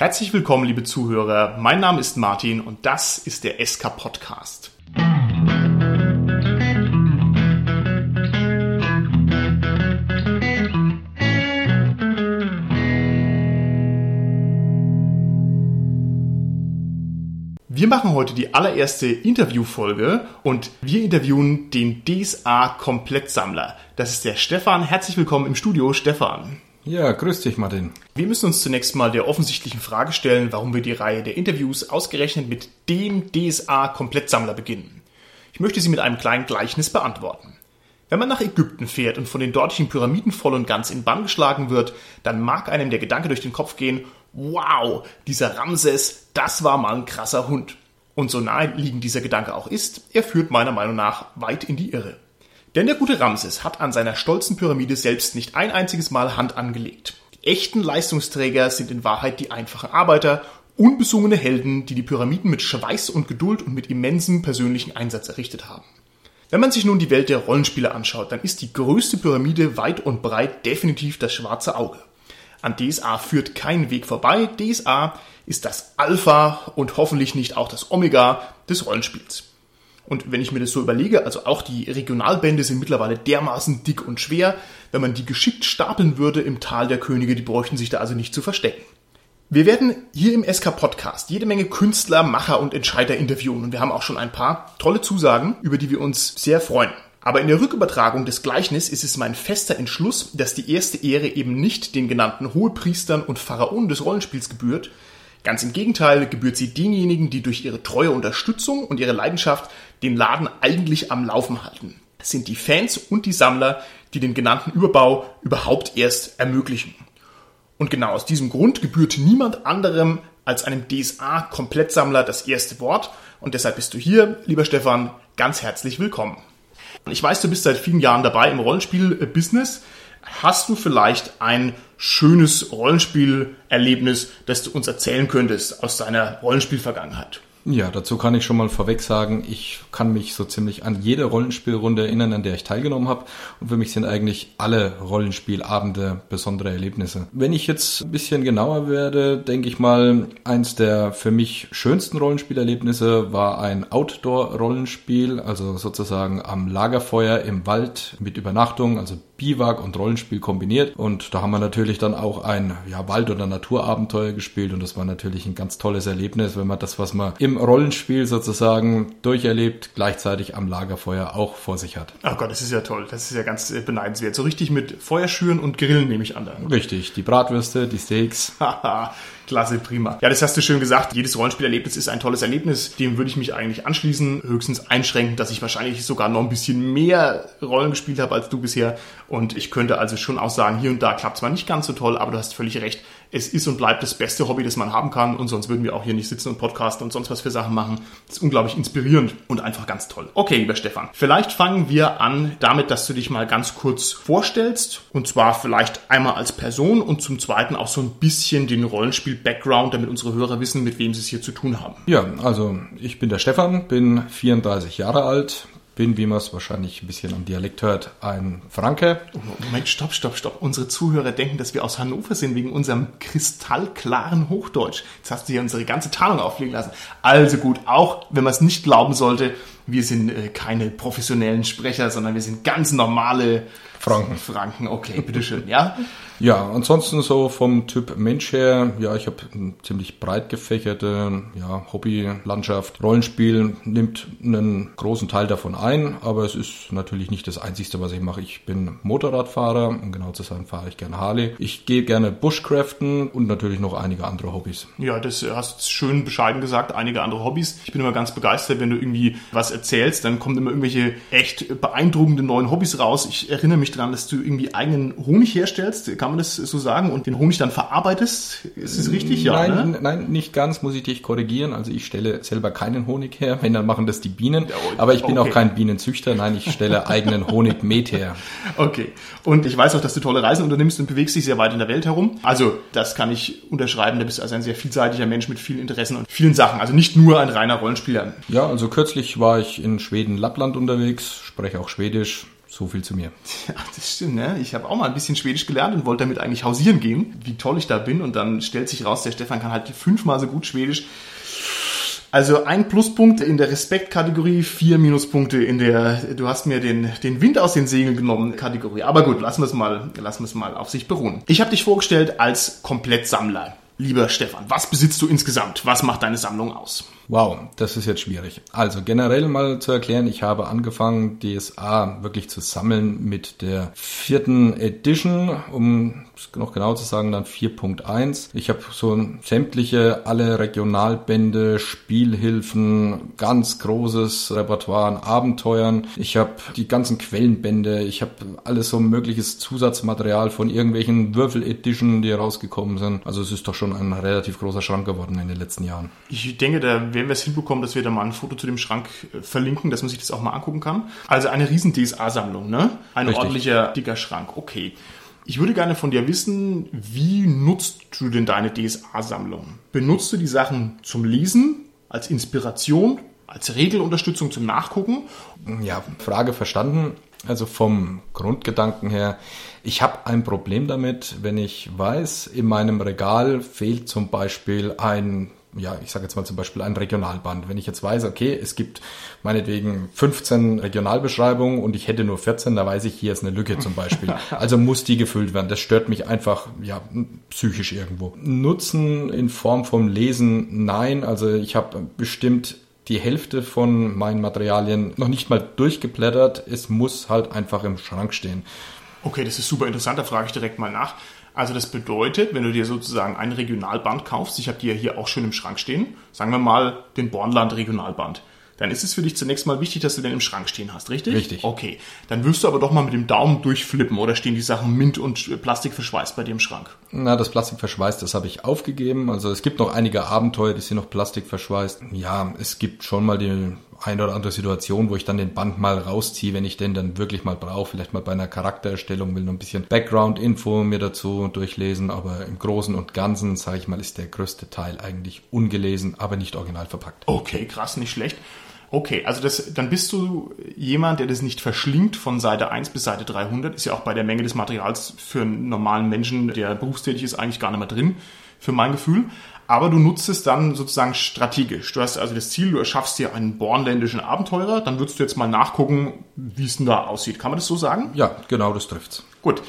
Herzlich willkommen, liebe Zuhörer. Mein Name ist Martin und das ist der SK Podcast. Wir machen heute die allererste Interviewfolge und wir interviewen den DSA Komplettsammler. Das ist der Stefan. Herzlich willkommen im Studio, Stefan. Ja, grüß dich, Martin. Wir müssen uns zunächst mal der offensichtlichen Frage stellen, warum wir die Reihe der Interviews ausgerechnet mit dem DSA Komplettsammler beginnen. Ich möchte sie mit einem kleinen Gleichnis beantworten. Wenn man nach Ägypten fährt und von den dortigen Pyramiden voll und ganz in Bann geschlagen wird, dann mag einem der Gedanke durch den Kopf gehen, wow, dieser Ramses, das war mal ein krasser Hund. Und so naheliegend dieser Gedanke auch ist, er führt meiner Meinung nach weit in die Irre. Denn der gute Ramses hat an seiner stolzen Pyramide selbst nicht ein einziges Mal Hand angelegt. Die echten Leistungsträger sind in Wahrheit die einfachen Arbeiter, unbesungene Helden, die die Pyramiden mit Schweiß und Geduld und mit immensem persönlichen Einsatz errichtet haben. Wenn man sich nun die Welt der Rollenspiele anschaut, dann ist die größte Pyramide weit und breit definitiv das schwarze Auge. An DSA führt kein Weg vorbei. DSA ist das Alpha und hoffentlich nicht auch das Omega des Rollenspiels. Und wenn ich mir das so überlege, also auch die Regionalbände sind mittlerweile dermaßen dick und schwer, wenn man die geschickt stapeln würde im Tal der Könige, die bräuchten sich da also nicht zu verstecken. Wir werden hier im SK Podcast jede Menge Künstler, Macher und Entscheider interviewen und wir haben auch schon ein paar tolle Zusagen, über die wir uns sehr freuen. Aber in der Rückübertragung des Gleichnisses ist es mein fester Entschluss, dass die erste Ehre eben nicht den genannten Hohepriestern und Pharaonen des Rollenspiels gebührt. Ganz im Gegenteil gebührt sie denjenigen, die durch ihre treue Unterstützung und ihre Leidenschaft den Laden eigentlich am Laufen halten. Das sind die Fans und die Sammler, die den genannten Überbau überhaupt erst ermöglichen. Und genau aus diesem Grund gebührt niemand anderem als einem DSA-Komplettsammler das erste Wort. Und deshalb bist du hier, lieber Stefan, ganz herzlich willkommen. Ich weiß, du bist seit vielen Jahren dabei im Rollenspiel-Business. Hast du vielleicht ein schönes Rollenspielerlebnis, das du uns erzählen könntest aus deiner Rollenspielvergangenheit? Ja, dazu kann ich schon mal vorweg sagen, ich kann mich so ziemlich an jede Rollenspielrunde erinnern, an der ich teilgenommen habe. Und für mich sind eigentlich alle Rollenspielabende besondere Erlebnisse. Wenn ich jetzt ein bisschen genauer werde, denke ich mal, eins der für mich schönsten Rollenspielerlebnisse war ein Outdoor-Rollenspiel, also sozusagen am Lagerfeuer im Wald mit Übernachtung, also Biwak und Rollenspiel kombiniert. Und da haben wir natürlich dann auch ein ja, Wald- oder Naturabenteuer gespielt. Und das war natürlich ein ganz tolles Erlebnis, wenn man das, was man im Rollenspiel sozusagen durcherlebt, gleichzeitig am Lagerfeuer auch vor sich hat. Oh Gott, das ist ja toll. Das ist ja ganz äh, beneidenswert. So richtig mit Feuerschüren und Grillen nehme ich an. Richtig, die Bratwürste, die Steaks. Haha, klasse, prima. Ja, das hast du schön gesagt. Jedes Rollenspielerlebnis ist ein tolles Erlebnis. Dem würde ich mich eigentlich anschließen. Höchstens einschränken, dass ich wahrscheinlich sogar noch ein bisschen mehr Rollen gespielt habe als du bisher. Und ich könnte also schon auch sagen, hier und da klappt zwar nicht ganz so toll, aber du hast völlig recht. Es ist und bleibt das beste Hobby, das man haben kann. Und sonst würden wir auch hier nicht sitzen und podcasten und sonst was für Sachen machen. Das ist unglaublich inspirierend und einfach ganz toll. Okay, lieber Stefan. Vielleicht fangen wir an damit, dass du dich mal ganz kurz vorstellst. Und zwar vielleicht einmal als Person und zum Zweiten auch so ein bisschen den Rollenspiel-Background, damit unsere Hörer wissen, mit wem sie es hier zu tun haben. Ja, also ich bin der Stefan, bin 34 Jahre alt, bin, wie man es wahrscheinlich ein bisschen am Dialekt hört, ein Franke. Moment, stopp, stopp, stopp. Unsere Zuhörer denken, dass wir aus Hannover sind wegen unserem kristallklaren Hochdeutsch. Jetzt hast du hier unsere ganze Tarnung auflegen lassen. Also gut, auch wenn man es nicht glauben sollte, wir sind äh, keine professionellen Sprecher, sondern wir sind ganz normale Franken. Franken, okay, bitteschön, ja? Ja, ansonsten so vom Typ Mensch her, ja, ich habe eine ziemlich breit gefächerte ja, Hobbylandschaft. Rollenspiel nimmt einen großen Teil davon ein, aber es ist natürlich nicht das Einzige, was ich mache. Ich bin Motorradfahrer, um genau zu sein, fahre ich gerne Harley. Ich gehe gerne Bushcraften und natürlich noch einige andere Hobbys. Ja, das hast du schön bescheiden gesagt, einige andere Hobbys. Ich bin immer ganz begeistert, wenn du irgendwie was erzählst, dann kommen immer irgendwelche echt beeindruckende neuen Hobbys raus. Ich erinnere mich daran, dass du irgendwie eigenen Honig herstellst. Kann man das so sagen? Und den Honig dann verarbeitest? Ist es richtig? Ja, nein, ne? nein, nicht ganz, muss ich dich korrigieren. Also ich stelle selber keinen Honig her, wenn dann machen das die Bienen. Aber ich bin okay. auch kein Bienenzüchter, nein, ich stelle eigenen Honigmet her. Okay. Und ich weiß auch, dass du tolle Reisen unternimmst und bewegst dich sehr weit in der Welt herum. Also das kann ich unterschreiben. Du bist also ein sehr vielseitiger Mensch mit vielen Interessen und vielen Sachen. Also nicht nur ein reiner Rollenspieler. Ja, also kürzlich war ich in Schweden, Lappland unterwegs, spreche auch Schwedisch So viel zu mir. Ja, das stimmt, ne? Ich habe auch mal ein bisschen Schwedisch gelernt und wollte damit eigentlich hausieren gehen, wie toll ich da bin. Und dann stellt sich raus, der Stefan kann halt fünfmal so gut Schwedisch. Also ein Pluspunkt in der Respektkategorie, vier Minuspunkte in der, du hast mir den, den Wind aus den Segeln genommen Kategorie. Aber gut, lassen wir es mal, lassen wir es mal auf sich beruhen. Ich habe dich vorgestellt als Komplettsammler. Lieber Stefan, was besitzt du insgesamt? Was macht deine Sammlung aus? Wow, das ist jetzt schwierig. Also generell mal zu erklären, ich habe angefangen, DSA wirklich zu sammeln mit der vierten Edition, um noch genau zu sagen, dann 4.1. Ich habe so sämtliche, alle Regionalbände, Spielhilfen, ganz großes Repertoire an Abenteuern. Ich habe die ganzen Quellenbände, ich habe alles so mögliches Zusatzmaterial von irgendwelchen Würfel-Editionen, die rausgekommen sind. Also es ist doch schon ein relativ großer Schrank geworden in den letzten Jahren. Ich denke, da werden wir es hinbekommen, dass wir da mal ein Foto zu dem Schrank äh, verlinken, dass man sich das auch mal angucken kann. Also eine riesen DSA-Sammlung, ne? Ein Richtig. ordentlicher, dicker Schrank. Okay. Ich würde gerne von dir wissen, wie nutzt du denn deine DSA-Sammlung? Benutzt du die Sachen zum Lesen, als Inspiration, als Regelunterstützung zum Nachgucken? Ja, Frage verstanden. Also vom Grundgedanken her, ich habe ein Problem damit, wenn ich weiß, in meinem Regal fehlt zum Beispiel ein ja, ich sage jetzt mal zum Beispiel ein Regionalband. Wenn ich jetzt weiß, okay, es gibt meinetwegen 15 Regionalbeschreibungen und ich hätte nur 14, da weiß ich, hier ist eine Lücke zum Beispiel. Also muss die gefüllt werden. Das stört mich einfach, ja, psychisch irgendwo. Nutzen in Form vom Lesen, nein. Also ich habe bestimmt die Hälfte von meinen Materialien noch nicht mal durchgeblättert. Es muss halt einfach im Schrank stehen. Okay, das ist super interessant, da frage ich direkt mal nach. Also das bedeutet, wenn du dir sozusagen ein Regionalband kaufst, ich habe die ja hier auch schon im Schrank stehen, sagen wir mal den Bornland Regionalband, dann ist es für dich zunächst mal wichtig, dass du den im Schrank stehen hast, richtig? Richtig. Okay, dann wirst du aber doch mal mit dem Daumen durchflippen oder stehen die Sachen mint und Plastik verschweißt bei dir im Schrank? Na, das Plastik verschweißt, das habe ich aufgegeben. Also es gibt noch einige Abenteuer, die sind noch Plastik verschweißt. Ja, es gibt schon mal die eine oder andere Situation, wo ich dann den Band mal rausziehe, wenn ich den dann wirklich mal brauche. Vielleicht mal bei einer Charaktererstellung will noch ein bisschen Background-Info mir dazu durchlesen, aber im Großen und Ganzen, sage ich mal, ist der größte Teil eigentlich ungelesen, aber nicht original verpackt. Okay, krass, nicht schlecht. Okay, also das, dann bist du jemand, der das nicht verschlingt von Seite 1 bis Seite 300. Ist ja auch bei der Menge des Materials für einen normalen Menschen, der berufstätig ist, eigentlich gar nicht mehr drin, für mein Gefühl aber du nutzt es dann sozusagen strategisch. Du hast also das Ziel, du erschaffst dir einen bornländischen Abenteurer, dann würdest du jetzt mal nachgucken, wie es denn da aussieht. Kann man das so sagen? Ja, genau, das trifft's. Gut.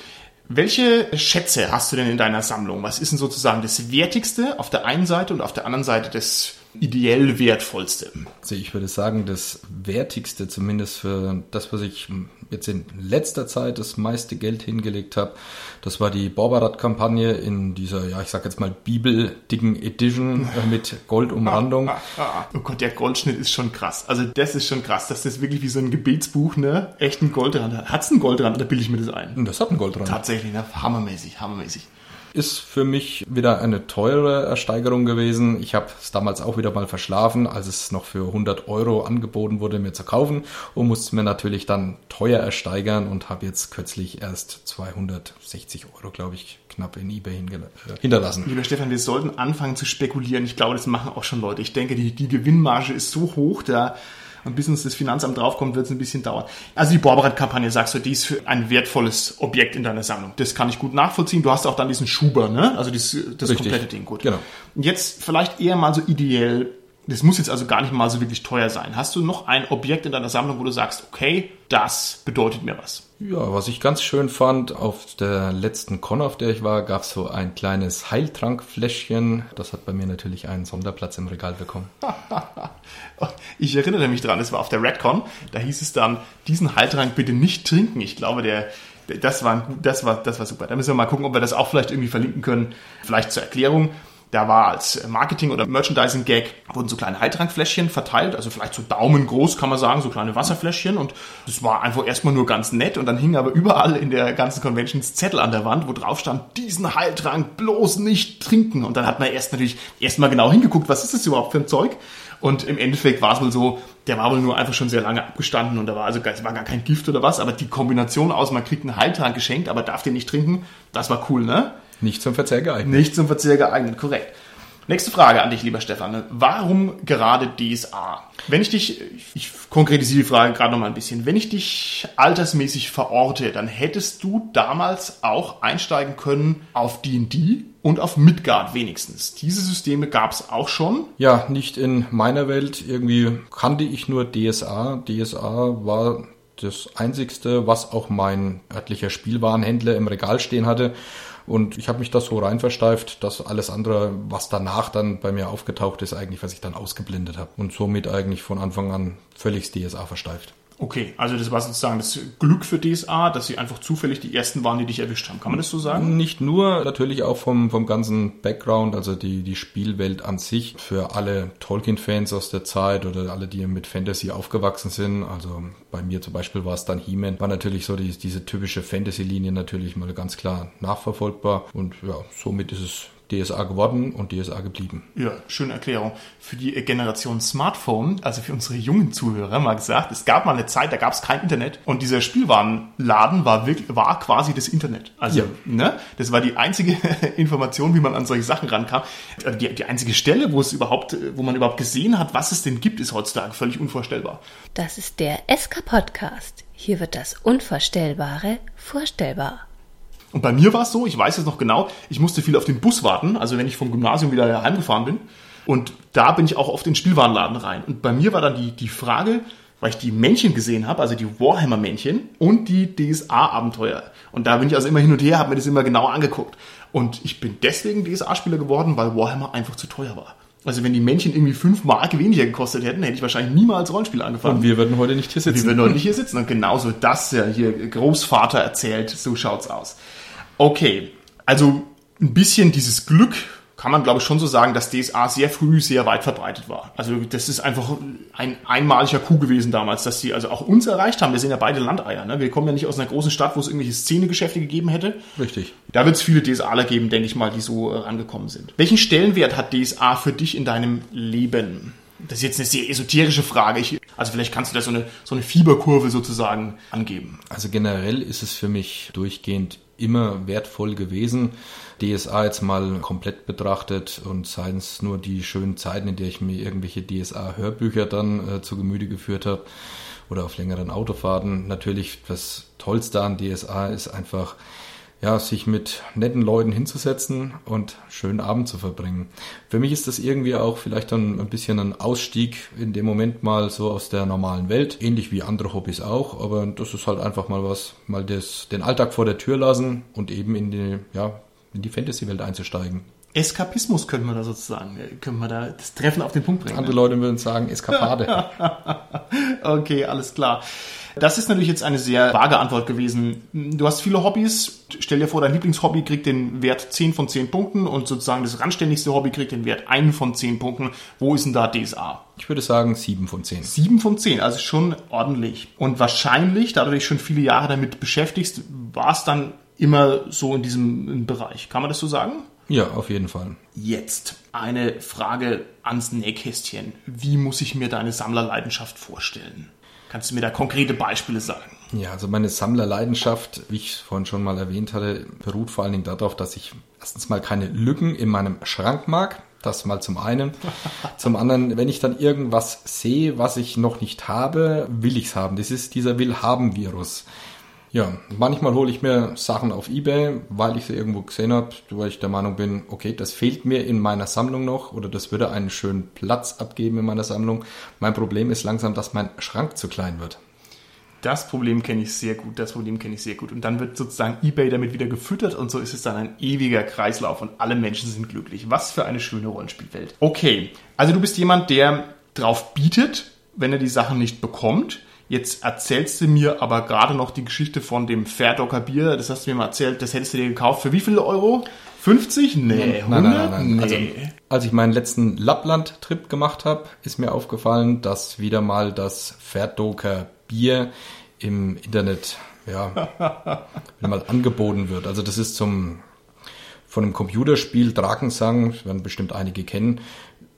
Welche Schätze hast du denn in deiner Sammlung? Was ist denn sozusagen das Wertigste auf der einen Seite und auf der anderen Seite das ideell wertvollste? Also ich würde sagen, das Wertigste zumindest für das, was ich jetzt in letzter Zeit das meiste Geld hingelegt habe, das war die Borbarat-Kampagne in dieser, ja, ich sag jetzt mal Bibel-dicken Edition mit Goldumrandung. oh Gott, der Goldschnitt ist schon krass. Also das ist schon krass, dass das wirklich wie so ein Gebetsbuch, ne, echt ein Goldrand hat. Hat's ein Goldrand oder bilde ich mir das ein? Das hat ein Goldrand. Tatsächlich, ne? Hammermäßig, hammermäßig. Ist für mich wieder eine teure Ersteigerung gewesen. Ich habe es damals auch wieder mal verschlafen, als es noch für 100 Euro angeboten wurde, mir zu kaufen und musste mir natürlich dann teuer ersteigern und habe jetzt kürzlich erst 260 Euro, glaube ich, knapp in eBay äh, hinterlassen. Lieber Stefan, wir sollten anfangen zu spekulieren. Ich glaube, das machen auch schon Leute. Ich denke, die, die Gewinnmarge ist so hoch, da und bis uns das Finanzamt draufkommt, wird es ein bisschen dauern. Also die Borberat-Kampagne, sagst du, die ist für ein wertvolles Objekt in deiner Sammlung. Das kann ich gut nachvollziehen. Du hast auch dann diesen Schuber, ne? Also das, das komplette Ding, gut. Genau. Und jetzt vielleicht eher mal so ideell das muss jetzt also gar nicht mal so wirklich teuer sein. Hast du noch ein Objekt in deiner Sammlung, wo du sagst, okay, das bedeutet mir was? Ja, was ich ganz schön fand, auf der letzten Con, auf der ich war, gab es so ein kleines Heiltrankfläschchen. Das hat bei mir natürlich einen Sonderplatz im Regal bekommen. ich erinnere mich dran, es war auf der Redcon. Da hieß es dann, diesen Heiltrank bitte nicht trinken. Ich glaube, der, das war, das war, das war super. Da müssen wir mal gucken, ob wir das auch vielleicht irgendwie verlinken können. Vielleicht zur Erklärung. Da war als Marketing- oder Merchandising-Gag, wurden so kleine Heiltrankfläschchen verteilt, also vielleicht so daumengroß kann man sagen, so kleine Wasserfläschchen. Und das war einfach erstmal nur ganz nett. Und dann hingen aber überall in der ganzen Conventions Zettel an der Wand, wo drauf stand, diesen Heiltrank bloß nicht trinken. Und dann hat man erst natürlich erstmal genau hingeguckt, was ist das überhaupt für ein Zeug? Und im Endeffekt war es wohl so, der war wohl nur einfach schon sehr lange abgestanden und da war also war gar kein Gift oder was, aber die Kombination aus, man kriegt einen Heiltrank geschenkt, aber darf den nicht trinken, das war cool, ne? Nicht zum Verzehr geeignet. Nicht zum Verzehr geeignet, korrekt. Nächste Frage an dich, lieber Stefan. Warum gerade DSA? Wenn ich dich, ich konkretisiere die Frage gerade noch mal ein bisschen, wenn ich dich altersmäßig verorte, dann hättest du damals auch einsteigen können auf D&D und auf Midgard wenigstens. Diese Systeme gab es auch schon. Ja, nicht in meiner Welt. Irgendwie kannte ich nur DSA. DSA war das einzigste, was auch mein örtlicher Spielwarenhändler im Regal stehen hatte. Und ich habe mich da so reinversteift, dass alles andere, was danach dann bei mir aufgetaucht ist, eigentlich, was ich dann ausgeblendet habe. Und somit eigentlich von Anfang an völlig DSA versteift. Okay, also das war sozusagen das Glück für DSA, dass sie einfach zufällig die ersten waren, die dich erwischt haben. Kann man das so sagen? Nicht nur, natürlich auch vom, vom ganzen Background, also die, die Spielwelt an sich. Für alle Tolkien-Fans aus der Zeit oder alle, die mit Fantasy aufgewachsen sind. Also bei mir zum Beispiel war es dann He-Man. War natürlich so die, diese typische Fantasy-Linie natürlich mal ganz klar nachverfolgbar. Und ja, somit ist es DSA geworden und DSA geblieben. Ja, schöne Erklärung. Für die Generation Smartphone, also für unsere jungen Zuhörer mal gesagt, es gab mal eine Zeit, da gab es kein Internet und dieser Spielwarenladen war wirklich, war quasi das Internet. Also, ja. ne, das war die einzige Information, wie man an solche Sachen rankam. Also die, die einzige Stelle, wo es überhaupt, wo man überhaupt gesehen hat, was es denn gibt, ist heutzutage völlig unvorstellbar. Das ist der SK Podcast. Hier wird das Unvorstellbare vorstellbar. Und bei mir war es so, ich weiß es noch genau, ich musste viel auf den Bus warten, also wenn ich vom Gymnasium wieder heimgefahren bin. Und da bin ich auch in den Spielwarenladen rein. Und bei mir war dann die, die Frage, weil ich die Männchen gesehen habe, also die Warhammer-Männchen und die DSA-Abenteuer. Und da bin ich also immer hin und her, habe mir das immer genau angeguckt. Und ich bin deswegen DSA-Spieler geworden, weil Warhammer einfach zu teuer war. Also wenn die Männchen irgendwie fünf Mark weniger gekostet hätten, hätte ich wahrscheinlich niemals Rollenspiel angefangen. Und wir würden heute nicht hier sitzen. Wir würden heute nicht hier sitzen. Und genauso das ja hier Großvater erzählt, so schaut's aus. Okay, also ein bisschen dieses Glück kann man, glaube ich, schon so sagen, dass DSA sehr früh sehr weit verbreitet war. Also das ist einfach ein einmaliger Coup gewesen damals, dass sie also auch uns erreicht haben. Wir sind ja beide Landeier. Ne? Wir kommen ja nicht aus einer großen Stadt, wo es irgendwelche Szenegeschäfte gegeben hätte. Richtig. Da wird es viele DSAler geben, denke ich mal, die so äh, rangekommen sind. Welchen Stellenwert hat DSA für dich in deinem Leben? Das ist jetzt eine sehr esoterische Frage. Ich, also vielleicht kannst du da so eine, so eine Fieberkurve sozusagen angeben. Also generell ist es für mich durchgehend immer wertvoll gewesen. DSA jetzt mal komplett betrachtet und seien es nur die schönen Zeiten, in der ich mir irgendwelche DSA-Hörbücher dann äh, zu Gemüte geführt habe oder auf längeren Autofahrten. Natürlich das Tollste an DSA ist einfach, ja, sich mit netten Leuten hinzusetzen und schönen Abend zu verbringen. Für mich ist das irgendwie auch vielleicht dann ein bisschen ein Ausstieg in dem Moment mal so aus der normalen Welt, ähnlich wie andere Hobbys auch, aber das ist halt einfach mal was, mal das, den Alltag vor der Tür lassen und eben in die, ja, in die Fantasy-Welt einzusteigen. Eskapismus könnte man da sozusagen, könnte man da das Treffen auf den Punkt bringen. Andere ne? Leute würden sagen Eskapade. okay, alles klar. Das ist natürlich jetzt eine sehr vage Antwort gewesen. Du hast viele Hobbys. Stell dir vor, dein Lieblingshobby kriegt den Wert 10 von 10 Punkten und sozusagen das randständigste Hobby kriegt den Wert 1 von 10 Punkten. Wo ist denn da DSA? Ich würde sagen 7 von 10. 7 von 10, also schon ordentlich. Und wahrscheinlich, da du dich schon viele Jahre damit beschäftigst, war es dann immer so in diesem Bereich. Kann man das so sagen? Ja, auf jeden Fall. Jetzt eine Frage ans Nähkästchen. Wie muss ich mir deine Sammlerleidenschaft vorstellen? Kannst du mir da konkrete Beispiele sagen? Ja, also meine Sammlerleidenschaft, wie ich vorhin schon mal erwähnt hatte, beruht vor allen Dingen darauf, dass ich erstens mal keine Lücken in meinem Schrank mag. Das mal zum einen. zum anderen, wenn ich dann irgendwas sehe, was ich noch nicht habe, will ich es haben. Das ist dieser Will-Haben-Virus. Ja, manchmal hole ich mir Sachen auf Ebay, weil ich sie irgendwo gesehen habe, weil ich der Meinung bin, okay, das fehlt mir in meiner Sammlung noch oder das würde einen schönen Platz abgeben in meiner Sammlung. Mein Problem ist langsam, dass mein Schrank zu klein wird. Das Problem kenne ich sehr gut, das Problem kenne ich sehr gut. Und dann wird sozusagen eBay damit wieder gefüttert und so ist es dann ein ewiger Kreislauf und alle Menschen sind glücklich. Was für eine schöne Rollenspielwelt. Okay, also du bist jemand, der drauf bietet, wenn er die Sachen nicht bekommt Jetzt erzählst du mir aber gerade noch die Geschichte von dem Fairdocker Bier. Das hast du mir mal erzählt. Das hättest du dir gekauft. Für wie viele Euro? 50? Nee, 100? Nein, nein, nein, nee. Also, als ich meinen letzten Lappland-Trip gemacht habe, ist mir aufgefallen, dass wieder mal das Fairdocker Bier im Internet ja, mal angeboten wird. Also das ist zum von einem Computerspiel Drakensang, werden bestimmt einige kennen,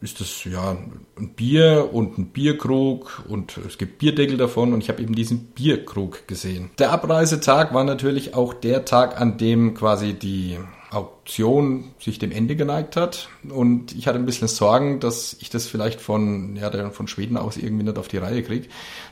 ist das ja ein Bier und ein Bierkrug und es gibt Bierdeckel davon und ich habe eben diesen Bierkrug gesehen. Der Abreisetag war natürlich auch der Tag, an dem quasi die Auktion sich dem Ende geneigt hat. Und ich hatte ein bisschen Sorgen, dass ich das vielleicht von, ja, von Schweden aus irgendwie nicht auf die Reihe kriege.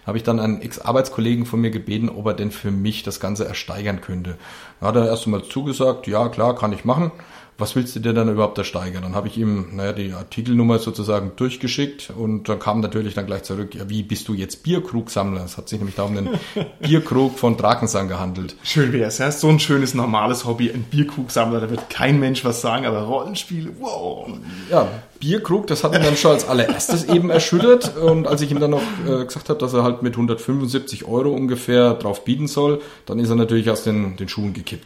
Habe ich dann einen Ex-Arbeitskollegen von mir gebeten, ob er denn für mich das Ganze ersteigern könnte. Da hat er erst einmal zugesagt, ja klar, kann ich machen was willst du dir dann überhaupt ersteigern? Dann habe ich ihm, naja, die Artikelnummer sozusagen durchgeschickt und dann kam natürlich dann gleich zurück, ja, wie bist du jetzt Bierkrugsammler? Es hat sich nämlich da um den Bierkrug von Drakensang gehandelt. Schön wär's, ja, so ein schönes, normales Hobby, ein Bierkrugsammler, da wird kein Mensch was sagen, aber Rollenspiele, wow. Ja, Bierkrug, das hat ihn dann schon als allererstes eben erschüttert. Und als ich ihm dann noch äh, gesagt habe, dass er halt mit 175 Euro ungefähr drauf bieten soll, dann ist er natürlich aus den, den Schuhen gekippt.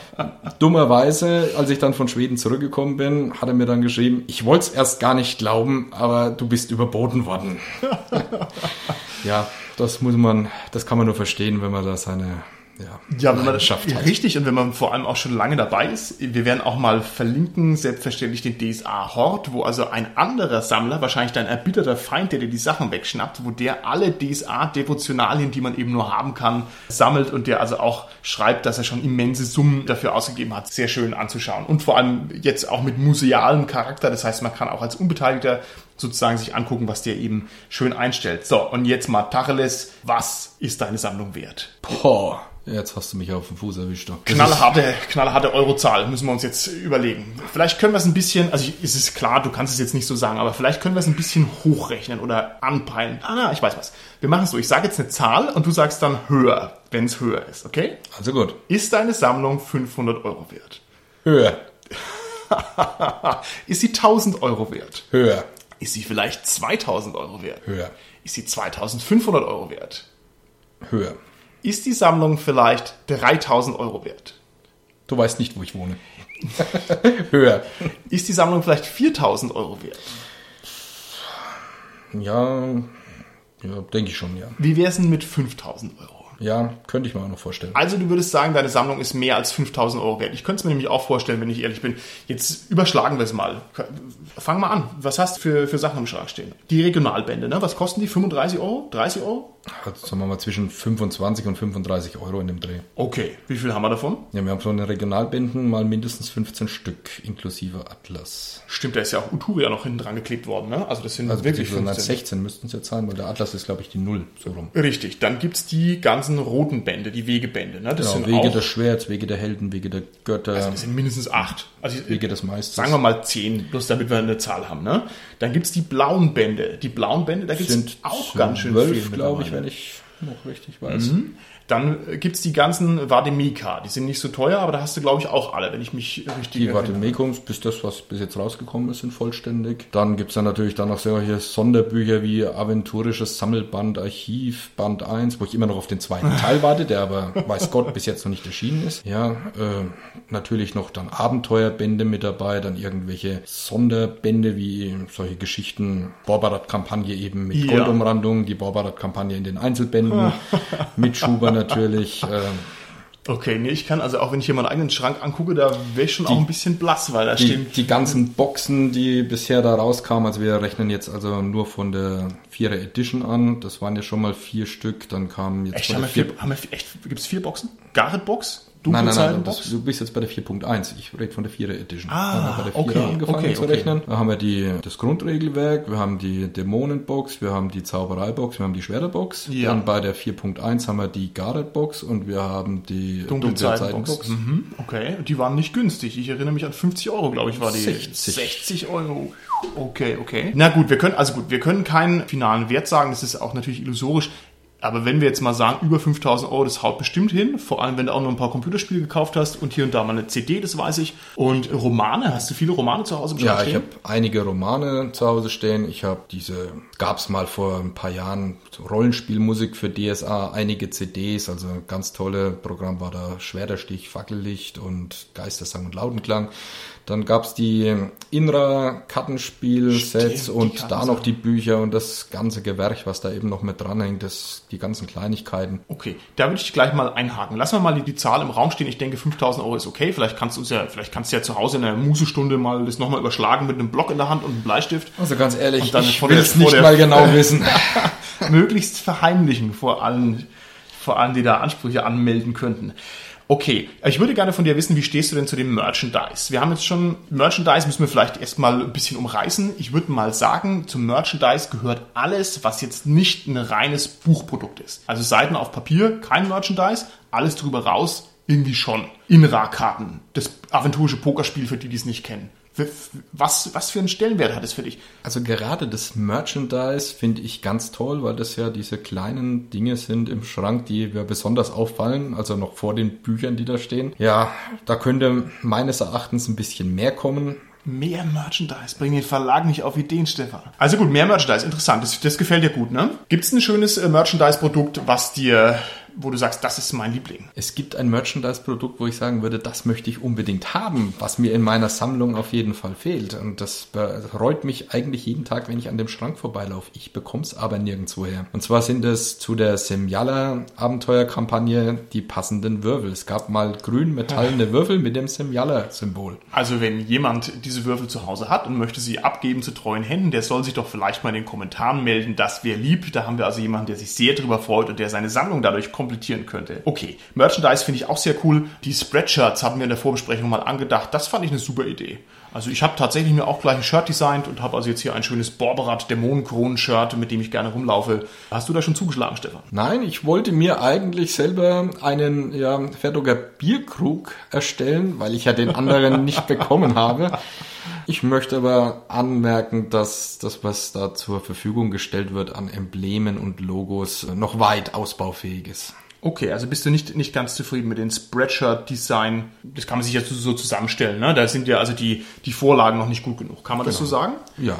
Dummerweise, als ich dann von Schweden zurückgekommen bin, hat er mir dann geschrieben, ich wollte es erst gar nicht glauben, aber du bist überboten worden. ja, das muss man, das kann man nur verstehen, wenn man da seine ja, ja wenn man das schafft. Richtig, und wenn man vor allem auch schon lange dabei ist, wir werden auch mal verlinken, selbstverständlich den DSA Hort, wo also ein anderer Sammler, wahrscheinlich dein erbitterter Feind, der dir die Sachen wegschnappt, wo der alle DSA-Devotionalien, die man eben nur haben kann, sammelt und der also auch schreibt, dass er schon immense Summen dafür ausgegeben hat. Sehr schön anzuschauen. Und vor allem jetzt auch mit musealem Charakter, das heißt, man kann auch als Unbeteiligter sozusagen sich angucken, was der eben schön einstellt. So, und jetzt mal Tacheles, was ist deine Sammlung wert? Boah. Jetzt hast du mich auf den Fuß erwischt. knallharte, knallharte Eurozahl müssen wir uns jetzt überlegen. Vielleicht können wir es ein bisschen, also es ist klar, du kannst es jetzt nicht so sagen, aber vielleicht können wir es ein bisschen hochrechnen oder anpeilen. Ah, ich weiß was. Wir machen es so. Ich sage jetzt eine Zahl und du sagst dann höher, wenn es höher ist, okay? Also gut. Ist deine Sammlung 500 Euro wert? Höher. ist sie 1000 Euro wert? Höher. Ist sie vielleicht 2000 Euro wert? Höher. Ist sie 2500 Euro wert? Höher. Ist die Sammlung vielleicht 3000 Euro wert? Du weißt nicht, wo ich wohne. Höher. Ist die Sammlung vielleicht 4000 Euro wert? Ja, ja denke ich schon, ja. Wie wäre es denn mit 5000 Euro? Ja, könnte ich mir auch noch vorstellen. Also du würdest sagen, deine Sammlung ist mehr als 5000 Euro wert. Ich könnte es mir nämlich auch vorstellen, wenn ich ehrlich bin. Jetzt überschlagen wir es mal. Fang mal an. Was hast du für, für Sachen im Schrank stehen? Die Regionalbände, ne? Was kosten die? 35 Euro? 30 Euro? Sagen wir mal zwischen 25 und 35 Euro in dem Dreh. Okay. Wie viel haben wir davon? Ja, wir haben so eine Regionalbänden mal mindestens 15 Stück inklusive Atlas. Stimmt, da ist ja auch Uturia noch hinten dran geklebt worden, ne? Also das sind also wirklich 15. 16 müssten es jetzt sein, weil der Atlas ist, glaube ich, die Null so rum. Richtig. Dann gibt es die ganzen roten Bände, die Wegebände, ne? Das genau, sind Wege des Schwerts, Wege der Helden, Wege der Götter. Also das sind mindestens acht. Also Wege des Meisters. Sagen wir mal zehn, bloß damit wir eine Zahl haben, ne? Dann gibt es die blauen Bände. Die blauen Bände, da gibt es auch ganz schön viel. glaube ich, wenn ich noch richtig weiß. Mhm. Dann gibt's die ganzen Vademeka. Die sind nicht so teuer, aber da hast du, glaube ich, auch alle, wenn ich mich richtig Die Vademekums, bis das, was bis jetzt rausgekommen ist, sind vollständig. Dann gibt's dann natürlich dann noch solche Sonderbücher wie Aventurisches Sammelband Archiv, Band 1, wo ich immer noch auf den zweiten Teil warte, der aber, weiß Gott, bis jetzt noch nicht erschienen ist. Ja, äh, natürlich noch dann Abenteuerbände mit dabei, dann irgendwelche Sonderbände wie solche Geschichten, Borbarat-Kampagne eben mit ja. Goldumrandung, die Borbarat-Kampagne in den Einzelbänden, mit Schubern natürlich. Ähm, Okay, nee, ich kann, also auch wenn ich hier meinen eigenen Schrank angucke, da wäre schon die, auch ein bisschen blass, weil da die, stehen. Die ganzen Boxen, die bisher da rauskamen, also wir rechnen jetzt also nur von der Vierer Edition an, das waren ja schon mal vier Stück, dann kamen jetzt. Echt, haben wir vier, haben wir, echt, gibt's vier Boxen? Garrett Box? Nein, nein, nein, das, du bist jetzt bei der 4.1. Ich rede von der 4er Edition. Ah, wir haben bei der 4er okay, angefangen okay, zu rechnen. Da haben wir die, das Grundregelwerk, wir haben die Dämonenbox, wir haben die Zaubereibox, wir haben die Schwerterbox. Ja. Dann bei der 4.1 haben wir die Garrett-Box und wir haben die Dunkelzeitenbox. Mhm, okay, die waren nicht günstig. Ich erinnere mich an 50 Euro, glaube ich, war die. 60. 60 Euro. Okay, okay. Na gut, wir können, also gut, wir können keinen finalen Wert sagen. Das ist auch natürlich illusorisch. Aber wenn wir jetzt mal sagen, über 5000 Euro, das haut bestimmt hin. Vor allem, wenn du auch noch ein paar Computerspiele gekauft hast und hier und da mal eine CD, das weiß ich. Und Romane, hast du viele Romane zu Hause im Ja, stehen? ich habe einige Romane zu Hause stehen. Ich habe diese, gab es mal vor ein paar Jahren, Rollenspielmusik für DSA, einige CDs, also ein ganz tolle Programm war da Schwerterstich, Fackellicht und Geistersang und Lautenklang. Dann gab's die Inra-Kartenspiel-Sets und da noch die Bücher und das ganze Gewerk, was da eben noch mit dranhängt, das, die ganzen Kleinigkeiten. Okay, da würde ich gleich mal einhaken. Lassen wir mal die, die Zahl im Raum stehen. Ich denke, 5000 Euro ist okay. Vielleicht kannst du ja, vielleicht kannst du ja zu Hause in der Musestunde mal das nochmal überschlagen mit einem Block in der Hand und einem Bleistift. Also ganz ehrlich, ich will es nicht mal genau wissen. möglichst verheimlichen vor allen, vor allen, die da Ansprüche anmelden könnten. Okay, ich würde gerne von dir wissen, wie stehst du denn zu dem Merchandise? Wir haben jetzt schon, Merchandise müssen wir vielleicht erstmal ein bisschen umreißen. Ich würde mal sagen, zum Merchandise gehört alles, was jetzt nicht ein reines Buchprodukt ist. Also Seiten auf Papier, kein Merchandise, alles drüber raus, irgendwie schon. Inra-Karten, das aventurische Pokerspiel für die, die es nicht kennen. Was, was für einen Stellenwert hat es für dich? Also gerade das Merchandise finde ich ganz toll, weil das ja diese kleinen Dinge sind im Schrank, die mir besonders auffallen, also noch vor den Büchern, die da stehen. Ja, da könnte meines Erachtens ein bisschen mehr kommen. Mehr Merchandise. Bring den Verlag nicht auf Ideen, Stefan. Also gut, mehr Merchandise. Interessant. Das, das gefällt dir gut, ne? Gibt es ein schönes äh, Merchandise-Produkt, was dir wo du sagst, das ist mein Liebling? Es gibt ein Merchandise-Produkt, wo ich sagen würde, das möchte ich unbedingt haben, was mir in meiner Sammlung auf jeden Fall fehlt. Und das bereut mich eigentlich jeden Tag, wenn ich an dem Schrank vorbeilaufe. Ich bekomme es aber nirgendwo her. Und zwar sind es zu der Semjala Abenteuerkampagne die passenden Würfel. Es gab mal grün metallene Würfel mit dem Semjala-Symbol. Also wenn jemand diese Würfel zu Hause hat und möchte sie abgeben zu treuen Händen, der soll sich doch vielleicht mal in den Kommentaren melden. Das wäre lieb. Da haben wir also jemanden, der sich sehr darüber freut und der seine Sammlung dadurch kommt komplettieren könnte. Okay, Merchandise finde ich auch sehr cool. Die Spreadshirts haben wir in der Vorbesprechung mal angedacht. Das fand ich eine super Idee. Also ich habe tatsächlich mir auch gleich ein Shirt designt und habe also jetzt hier ein schönes Borberat Dämonenkronen-Shirt, mit dem ich gerne rumlaufe. Hast du da schon zugeschlagen, Stefan? Nein, ich wollte mir eigentlich selber einen ja, Ferdoger Bierkrug erstellen, weil ich ja den anderen nicht bekommen habe. Ich möchte aber anmerken, dass das, was da zur Verfügung gestellt wird an Emblemen und Logos, noch weit ausbaufähig ist. Okay, also bist du nicht, nicht ganz zufrieden mit dem Spreadshirt-Design. Das kann man sich jetzt so zusammenstellen. Ne? Da sind ja also die, die Vorlagen noch nicht gut genug. Kann man genau. das so sagen? Ja.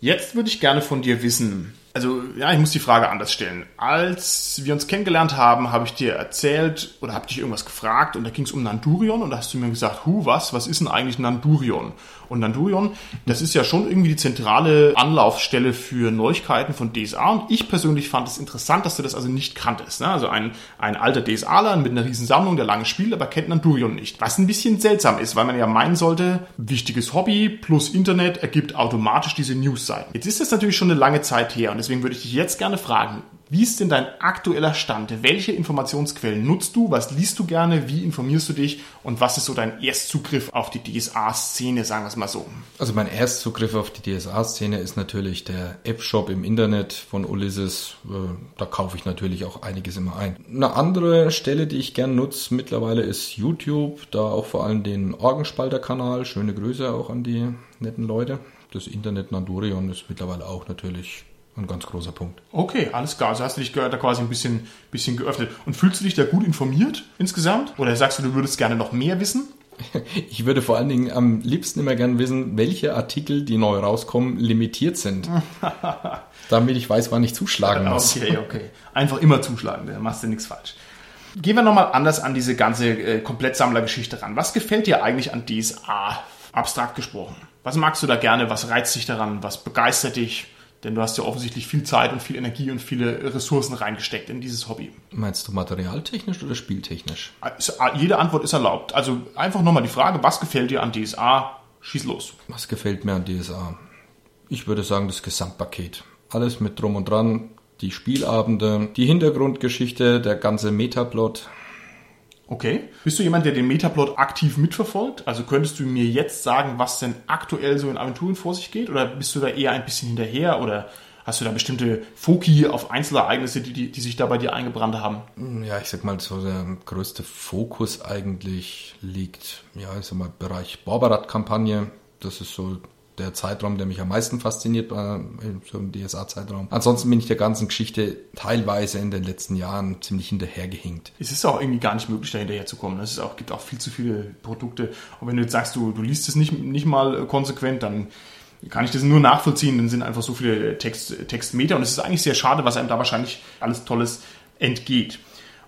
Jetzt würde ich gerne von dir wissen, also ja, ich muss die Frage anders stellen. Als wir uns kennengelernt haben, habe ich dir erzählt oder habe dich irgendwas gefragt und da ging es um Nandurion und da hast du mir gesagt, hu, was, was ist denn eigentlich Nandurion? Und Nandurion, das ist ja schon irgendwie die zentrale Anlaufstelle für Neuigkeiten von DSA und ich persönlich fand es interessant, dass du das also nicht kanntest. Ne? Also ein, ein alter DSAler mit einer riesen Sammlung, der lange spielt, aber kennt Nandurion nicht. Was ein bisschen seltsam ist, weil man ja meinen sollte, wichtiges Hobby plus Internet ergibt automatisch diese News-Seiten. Jetzt ist das natürlich schon eine lange Zeit her und deswegen würde ich dich jetzt gerne fragen, wie ist denn dein aktueller Stand? Welche Informationsquellen nutzt du? Was liest du gerne? Wie informierst du dich? Und was ist so dein Erstzugriff auf die DSA-Szene, sagen wir es mal so? Also mein Erstzugriff auf die DSA-Szene ist natürlich der App-Shop im Internet von Ulysses. Äh, da kaufe ich natürlich auch einiges immer ein. Eine andere Stelle, die ich gerne nutze mittlerweile ist YouTube. Da auch vor allem den Orgenspalter-Kanal. Schöne Grüße auch an die netten Leute. Das Internet Nandurion ist mittlerweile auch natürlich ein ganz großer Punkt. Okay, alles klar. Also hast du dich da quasi ein bisschen, bisschen geöffnet. Und fühlst du dich da gut informiert insgesamt? Oder sagst du, du würdest gerne noch mehr wissen? Ich würde vor allen Dingen am liebsten immer gerne wissen, welche Artikel, die neu rauskommen, limitiert sind. damit ich weiß, wann ich zuschlagen muss. Okay, okay. Einfach immer zuschlagen, dann machst du nichts falsch. Gehen wir nochmal anders an diese ganze äh, Komplettsammlergeschichte ran. Was gefällt dir eigentlich an DSA, abstrakt gesprochen? Was magst du da gerne? Was reizt dich daran? Was begeistert dich? Denn du hast ja offensichtlich viel Zeit und viel Energie und viele Ressourcen reingesteckt in dieses Hobby. Meinst du materialtechnisch oder spieltechnisch? Jede Antwort ist erlaubt. Also einfach nochmal die Frage, was gefällt dir an DSA? Schieß los. Was gefällt mir an DSA? Ich würde sagen, das Gesamtpaket. Alles mit drum und dran. Die Spielabende, die Hintergrundgeschichte, der ganze Metaplot, Okay. Bist du jemand, der den Metaplot aktiv mitverfolgt? Also könntest du mir jetzt sagen, was denn aktuell so in Aventuren vor sich geht? Oder bist du da eher ein bisschen hinterher? Oder hast du da bestimmte Foki auf Einzelereignisse, die, die, die sich da bei dir eingebrannt haben? Ja, ich sag mal, so der größte Fokus eigentlich liegt, ja, ich sag mal, Bereich Barbarat-Kampagne. Das ist so der Zeitraum, der mich am meisten fasziniert war, im DSA-Zeitraum. Ansonsten bin ich der ganzen Geschichte teilweise in den letzten Jahren ziemlich hinterhergehinkt. Es ist auch irgendwie gar nicht möglich, da hinterher zu kommen. Es auch, gibt auch viel zu viele Produkte. Und wenn du jetzt sagst, du, du liest es nicht, nicht mal konsequent, dann kann ich das nur nachvollziehen. Dann sind einfach so viele Text, Textmeter und es ist eigentlich sehr schade, was einem da wahrscheinlich alles Tolles entgeht.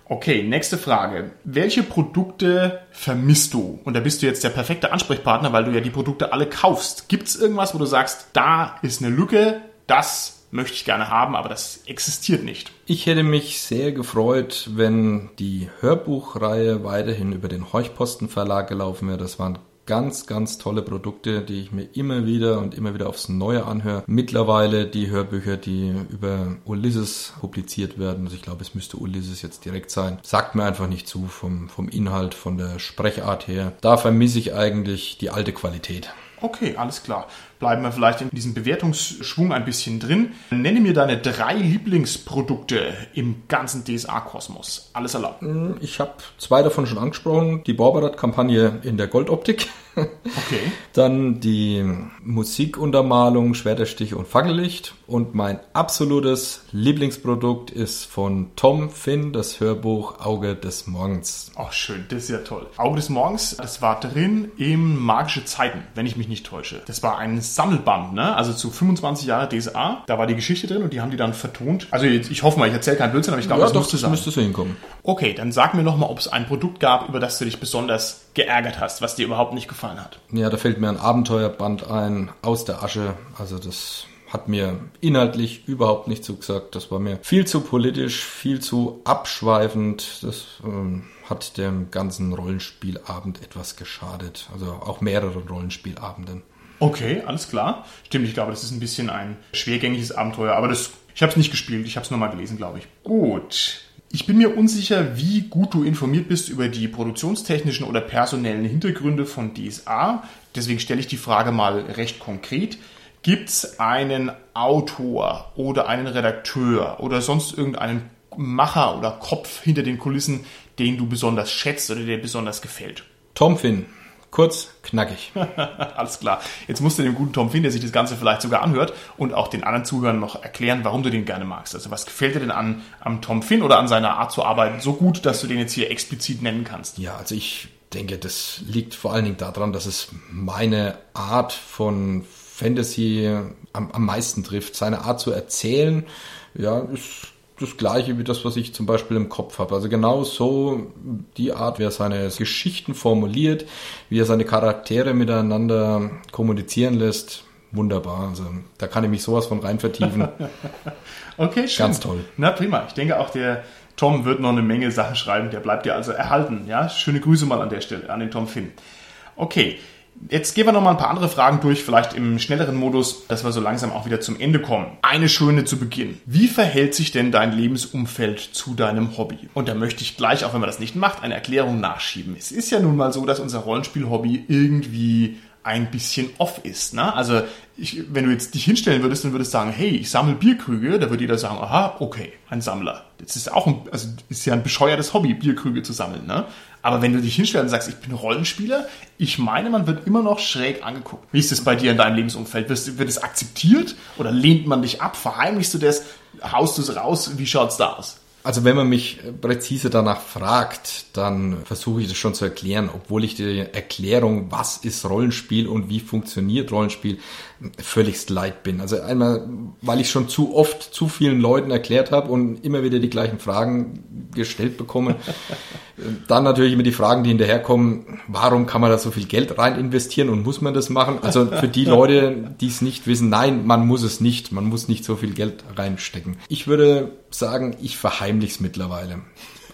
Okay, nächste Frage. Welche Produkte vermisst du? Und da bist du jetzt der perfekte Ansprechpartner, weil du ja die Produkte alle kaufst. Gibt es irgendwas, wo du sagst, da ist eine Lücke, das möchte ich gerne haben, aber das existiert nicht? Ich hätte mich sehr gefreut, wenn die Hörbuchreihe weiterhin über den Heuchposten Verlag gelaufen wäre. Das war ein ganz, ganz tolle Produkte, die ich mir immer wieder und immer wieder aufs Neue anhöre. Mittlerweile die Hörbücher, die über Ulysses publiziert werden, also ich glaube, es müsste Ulysses jetzt direkt sein, sagt mir einfach nicht zu vom, vom Inhalt, von der Sprechart her. Da vermisse ich eigentlich die alte Qualität. Okay, alles klar. Bleiben wir vielleicht in diesem Bewertungsschwung ein bisschen drin. Nenne mir deine drei Lieblingsprodukte im ganzen DSA-Kosmos. Alles erlaubt. Ich habe zwei davon schon angesprochen. Die Borberat-Kampagne in der Goldoptik. Okay. Dann die Musikuntermalung Schwerterstich und Fackellicht. Und mein absolutes Lieblingsprodukt ist von Tom Finn, das Hörbuch Auge des Morgens. Ach, schön, das ist ja toll. Auge des Morgens, das war drin im Magische Zeiten, wenn ich mich nicht täusche. Das war ein Sammelband, ne? Also zu 25 Jahre DSA. Da war die Geschichte drin und die haben die dann vertont. Also jetzt, ich hoffe mal, ich erzähle keinen Blödsinn, aber ich glaube, Ja, das doch, müsste das sein. müsste so hinkommen. Okay, dann sag mir nochmal, ob es ein Produkt gab, über das du dich besonders geärgert hast, was dir überhaupt nicht gefallen hat. Ja, da fällt mir ein Abenteuerband ein, aus der Asche. Also das hat mir inhaltlich überhaupt nicht zugesagt. Das war mir viel zu politisch, viel zu abschweifend. Das ähm, hat dem ganzen Rollenspielabend etwas geschadet. Also auch mehreren Rollenspielabenden. Okay, alles klar. Stimmt, ich glaube, das ist ein bisschen ein schwergängiges Abenteuer, aber das, ich habe es nicht gespielt, ich habe es nur mal gelesen, glaube ich. Gut. Ich bin mir unsicher, wie gut du informiert bist über die produktionstechnischen oder personellen Hintergründe von DSA. Deswegen stelle ich die Frage mal recht konkret. Gibt es einen Autor oder einen Redakteur oder sonst irgendeinen Macher oder Kopf hinter den Kulissen, den du besonders schätzt oder der dir besonders gefällt? Tom Finn, kurz, knackig. Alles klar. Jetzt musst du dem guten Tom Finn, der sich das Ganze vielleicht sogar anhört, und auch den anderen Zuhörern noch erklären, warum du den gerne magst. Also was gefällt dir denn an am Tom Finn oder an seiner Art zu arbeiten so gut, dass du den jetzt hier explizit nennen kannst? Ja, also ich denke, das liegt vor allen Dingen daran, dass es meine Art von Fantasy am, am meisten trifft. Seine Art zu erzählen, ja, ist das gleiche wie das, was ich zum Beispiel im Kopf habe. Also genau so die Art, wie er seine Geschichten formuliert, wie er seine Charaktere miteinander kommunizieren lässt. Wunderbar. Also da kann ich mich sowas von rein vertiefen. Okay, schön. Ganz toll. Na prima. Ich denke auch der Tom wird noch eine Menge Sachen schreiben. Der bleibt dir also erhalten. Ja, schöne Grüße mal an der Stelle an den Tom Finn. Okay. Jetzt gehen wir noch mal ein paar andere Fragen durch, vielleicht im schnelleren Modus, dass wir so langsam auch wieder zum Ende kommen. Eine schöne zu Beginn. Wie verhält sich denn dein Lebensumfeld zu deinem Hobby? Und da möchte ich gleich, auch wenn man das nicht macht, eine Erklärung nachschieben. Es ist ja nun mal so, dass unser Rollenspiel-Hobby irgendwie ein bisschen off ist. Ne? Also ich, wenn du jetzt dich hinstellen würdest und würdest sagen, hey, ich sammle Bierkrüge, da würde jeder sagen, aha, okay, ein Sammler. Das ist auch ein, also ist ja ein bescheuertes Hobby, Bierkrüge zu sammeln. Ne? Aber wenn du dich hinstellst und sagst, ich bin Rollenspieler, ich meine, man wird immer noch schräg angeguckt. Wie ist es bei dir in deinem Lebensumfeld? Wirst, wird es akzeptiert oder lehnt man dich ab? Verheimlichst du das? Haust du es raus? Wie schaut's da aus? Also wenn man mich präzise danach fragt, dann versuche ich das schon zu erklären, obwohl ich die Erklärung, was ist Rollenspiel und wie funktioniert Rollenspiel, völligst leid bin. Also einmal, weil ich schon zu oft zu vielen Leuten erklärt habe und immer wieder die gleichen Fragen gestellt bekomme. Dann natürlich immer die Fragen, die hinterherkommen, warum kann man da so viel Geld rein investieren und muss man das machen? Also für die Leute, die es nicht wissen, nein, man muss es nicht. Man muss nicht so viel Geld reinstecken. Ich würde sagen, ich verheimliche es mittlerweile.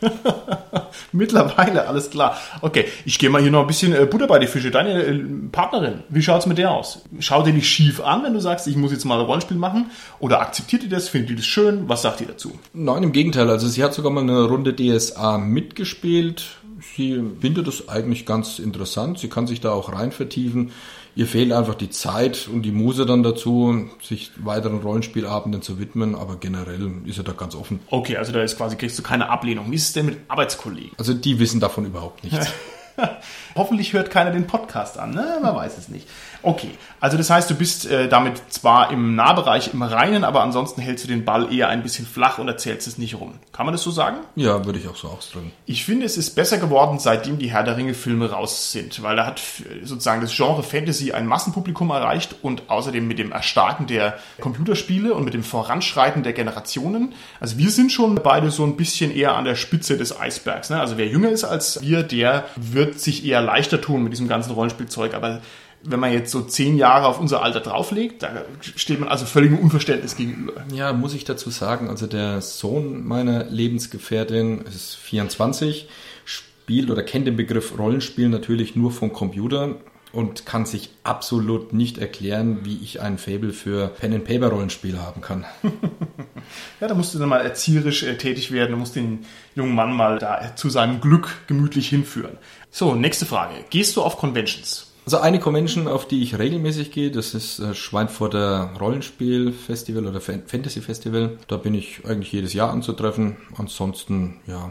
Mittlerweile, alles klar. Okay, ich gehe mal hier noch ein bisschen äh, Butter bei die Fische. Deine äh, Partnerin, wie schaut's mit der aus? Schaut ihr nicht schief an, wenn du sagst, ich muss jetzt mal ein Rollenspiel machen? Oder akzeptiert ihr das? Findet ihr das schön? Was sagt ihr dazu? Nein, im Gegenteil. Also sie hat sogar mal eine Runde DSA mitgespielt. Sie findet das eigentlich ganz interessant. Sie kann sich da auch rein vertiefen. Ihr fehlt einfach die Zeit und die Muse dann dazu, sich weiteren Rollenspielabenden zu widmen, aber generell ist er da ganz offen. Okay, also da ist quasi, kriegst du keine Ablehnung. Wie ist es denn mit Arbeitskollegen? Also die wissen davon überhaupt nichts. Hoffentlich hört keiner den Podcast an, ne? Man weiß es nicht. Okay, also das heißt, du bist äh, damit zwar im Nahbereich im Reinen, aber ansonsten hältst du den Ball eher ein bisschen flach und erzählst es nicht rum. Kann man das so sagen? Ja, würde ich auch so ausdrücken. Ich finde, es ist besser geworden, seitdem die Herr der Ringe Filme raus sind, weil da hat sozusagen das Genre Fantasy ein Massenpublikum erreicht und außerdem mit dem Erstarken der Computerspiele und mit dem Voranschreiten der Generationen. Also wir sind schon beide so ein bisschen eher an der Spitze des Eisbergs. Ne? Also wer jünger ist als wir, der wird sich eher leichter tun mit diesem ganzen Rollenspielzeug, aber wenn man jetzt so zehn Jahre auf unser Alter drauflegt, da steht man also völligem Unverständnis gegenüber. Ja, muss ich dazu sagen, also der Sohn meiner Lebensgefährtin ist 24, spielt oder kennt den Begriff Rollenspiel natürlich nur vom Computer und kann sich absolut nicht erklären, wie ich ein Fable für Pen-and-Paper-Rollenspiele haben kann. ja, da musst du dann mal erzieherisch äh, tätig werden, du musst den jungen Mann mal da zu seinem Glück gemütlich hinführen. So, nächste Frage. Gehst du auf Conventions? Also eine Convention, auf die ich regelmäßig gehe, das ist äh, Schweinfurter Rollenspiel-Festival oder Fantasy-Festival. Da bin ich eigentlich jedes Jahr anzutreffen. Ansonsten, ja,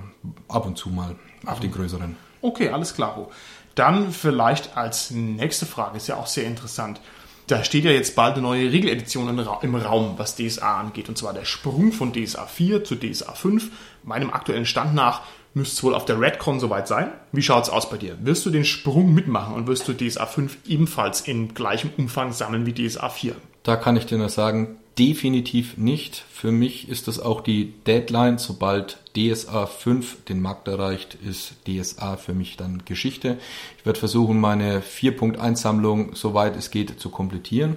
ab und zu mal auf den größeren. Okay, alles klar. Dann vielleicht als nächste Frage, ist ja auch sehr interessant. Da steht ja jetzt bald eine neue Regeledition im Raum, was DSA angeht. Und zwar der Sprung von DSA 4 zu DSA 5. Meinem aktuellen Stand nach müsste es wohl auf der Redcon soweit sein. Wie schaut es aus bei dir? Wirst du den Sprung mitmachen und wirst du DSA 5 ebenfalls in gleichem Umfang sammeln wie DSA 4? Da kann ich dir nur sagen, definitiv nicht. Für mich ist das auch die Deadline. Sobald DSA 5 den Markt erreicht, ist DSA für mich dann Geschichte. Ich werde versuchen, meine 4.1 Sammlung, soweit es geht, zu komplettieren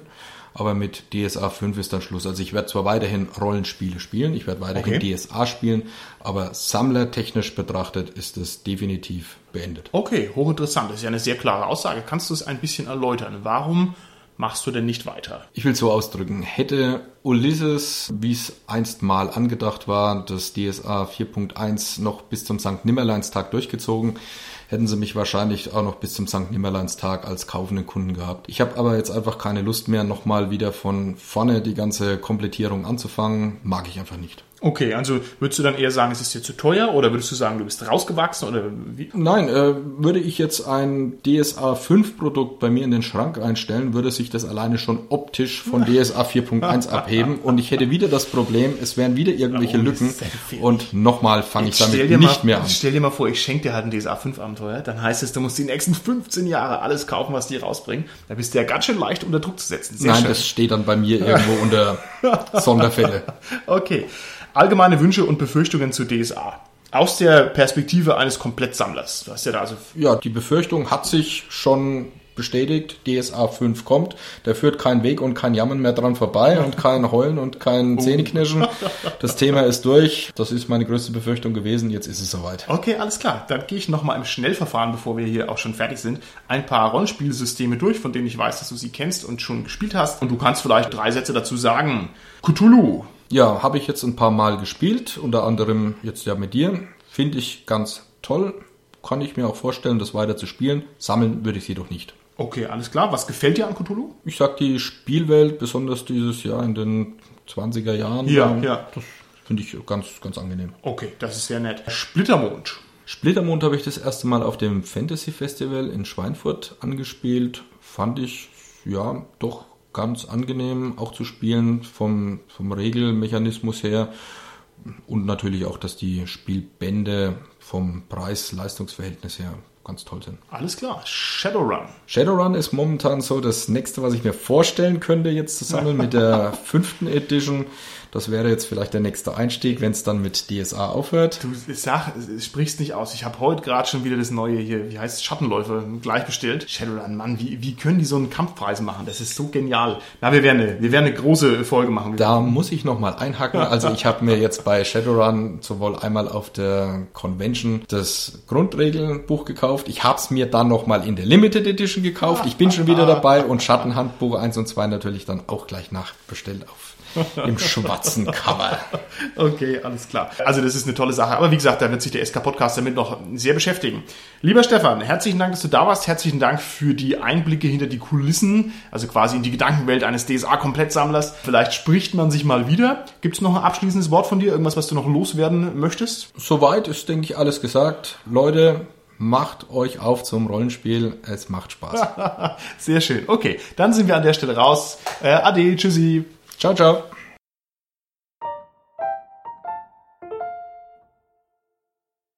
aber mit DSA 5 ist dann Schluss. Also ich werde zwar weiterhin Rollenspiele spielen, ich werde weiterhin okay. DSA spielen, aber sammlertechnisch betrachtet ist es definitiv beendet. Okay, hochinteressant. Das ist ja eine sehr klare Aussage. Kannst du es ein bisschen erläutern? Warum machst du denn nicht weiter? Ich will so ausdrücken. Hätte Ulysses, wie es einst mal angedacht war, das DSA 4.1 noch bis zum St. Nimmerleinstag durchgezogen, hätten sie mich wahrscheinlich auch noch bis zum St. Nimmerleinstag als kaufenden Kunden gehabt. Ich habe aber jetzt einfach keine Lust mehr, nochmal wieder von vorne die ganze Komplettierung anzufangen. Mag ich einfach nicht. Okay, also würdest du dann eher sagen, es ist dir zu teuer oder würdest du sagen, du bist rausgewachsen oder wie? Nein, äh, würde ich jetzt ein DSA 5 Produkt bei mir in den Schrank einstellen, würde sich das alleine schon optisch von DSA 4.1 abheben und ich hätte wieder das Problem, es wären wieder irgendwelche oh, Lücken und nochmal fange ich damit nicht mal, mehr an. Stell dir mal vor, ich schenke dir halt ein DSA 5 Abenteuer, dann heißt es, du musst die nächsten 15 Jahre alles kaufen, was die rausbringen. Da bist du ja ganz schön leicht unter Druck zu setzen. Sehr Nein, schön. das steht dann bei mir irgendwo unter Sonderfälle. Okay. Allgemeine Wünsche und Befürchtungen zu DSA. Aus der Perspektive eines Komplettsammlers. Du hast ja da also. Ja, die Befürchtung hat sich schon bestätigt, DSA 5 kommt. Da führt kein Weg und kein Jammern mehr dran vorbei und kein Heulen und kein oh. Zähneknirschen. Das Thema ist durch. Das ist meine größte Befürchtung gewesen. Jetzt ist es soweit. Okay, alles klar. Dann gehe ich nochmal im Schnellverfahren, bevor wir hier auch schon fertig sind, ein paar Rollenspielsysteme durch, von denen ich weiß, dass du sie kennst und schon gespielt hast. Und du kannst vielleicht drei Sätze dazu sagen. Cthulhu, ja, habe ich jetzt ein paar Mal gespielt, unter anderem jetzt ja mit dir. Finde ich ganz toll. Kann ich mir auch vorstellen, das weiter zu spielen. Sammeln würde ich es jedoch nicht. Okay, alles klar. Was gefällt dir an Cthulhu? Ich sag die Spielwelt, besonders dieses Jahr in den 20er Jahren. Ja, ja. Das finde ich ganz, ganz angenehm. Okay, das ist sehr nett. Splittermond. Splittermond habe ich das erste Mal auf dem Fantasy Festival in Schweinfurt angespielt. Fand ich, ja, doch ganz angenehm auch zu spielen vom, vom Regelmechanismus her und natürlich auch, dass die Spielbände vom Preis-Leistungsverhältnis her ganz toll sind. Alles klar. Shadowrun. Shadowrun ist momentan so das nächste, was ich mir vorstellen könnte, jetzt zusammen mit der fünften Edition. Das wäre jetzt vielleicht der nächste Einstieg, wenn es dann mit DSA aufhört. Du sag, sprichst nicht aus. Ich habe heute gerade schon wieder das neue hier, wie heißt es, Schattenläufer, gleich bestellt. Shadowrun, Mann, wie, wie können die so einen Kampfpreis machen? Das ist so genial. Na, wir werden eine, wir werden eine große Folge machen. Da muss ich nochmal einhaken. Also ich habe mir jetzt bei Shadowrun sowohl einmal auf der Convention das Grundregelbuch gekauft. Ich habe es mir dann nochmal in der Limited Edition gekauft. Ich bin schon wieder dabei und Schattenhandbuch 1 und 2 natürlich dann auch gleich nachbestellt auf im schwarzen Cover. Okay, alles klar. Also das ist eine tolle Sache. Aber wie gesagt, da wird sich der SK-Podcast damit noch sehr beschäftigen. Lieber Stefan, herzlichen Dank, dass du da warst. Herzlichen Dank für die Einblicke hinter die Kulissen, also quasi in die Gedankenwelt eines DSA-Komplettsammlers. Vielleicht spricht man sich mal wieder. Gibt es noch ein abschließendes Wort von dir? Irgendwas, was du noch loswerden möchtest? Soweit ist, denke ich, alles gesagt. Leute, Macht euch auf zum Rollenspiel. Es macht Spaß. Sehr schön. Okay, dann sind wir an der Stelle raus. Äh, ade, tschüssi. Ciao, ciao.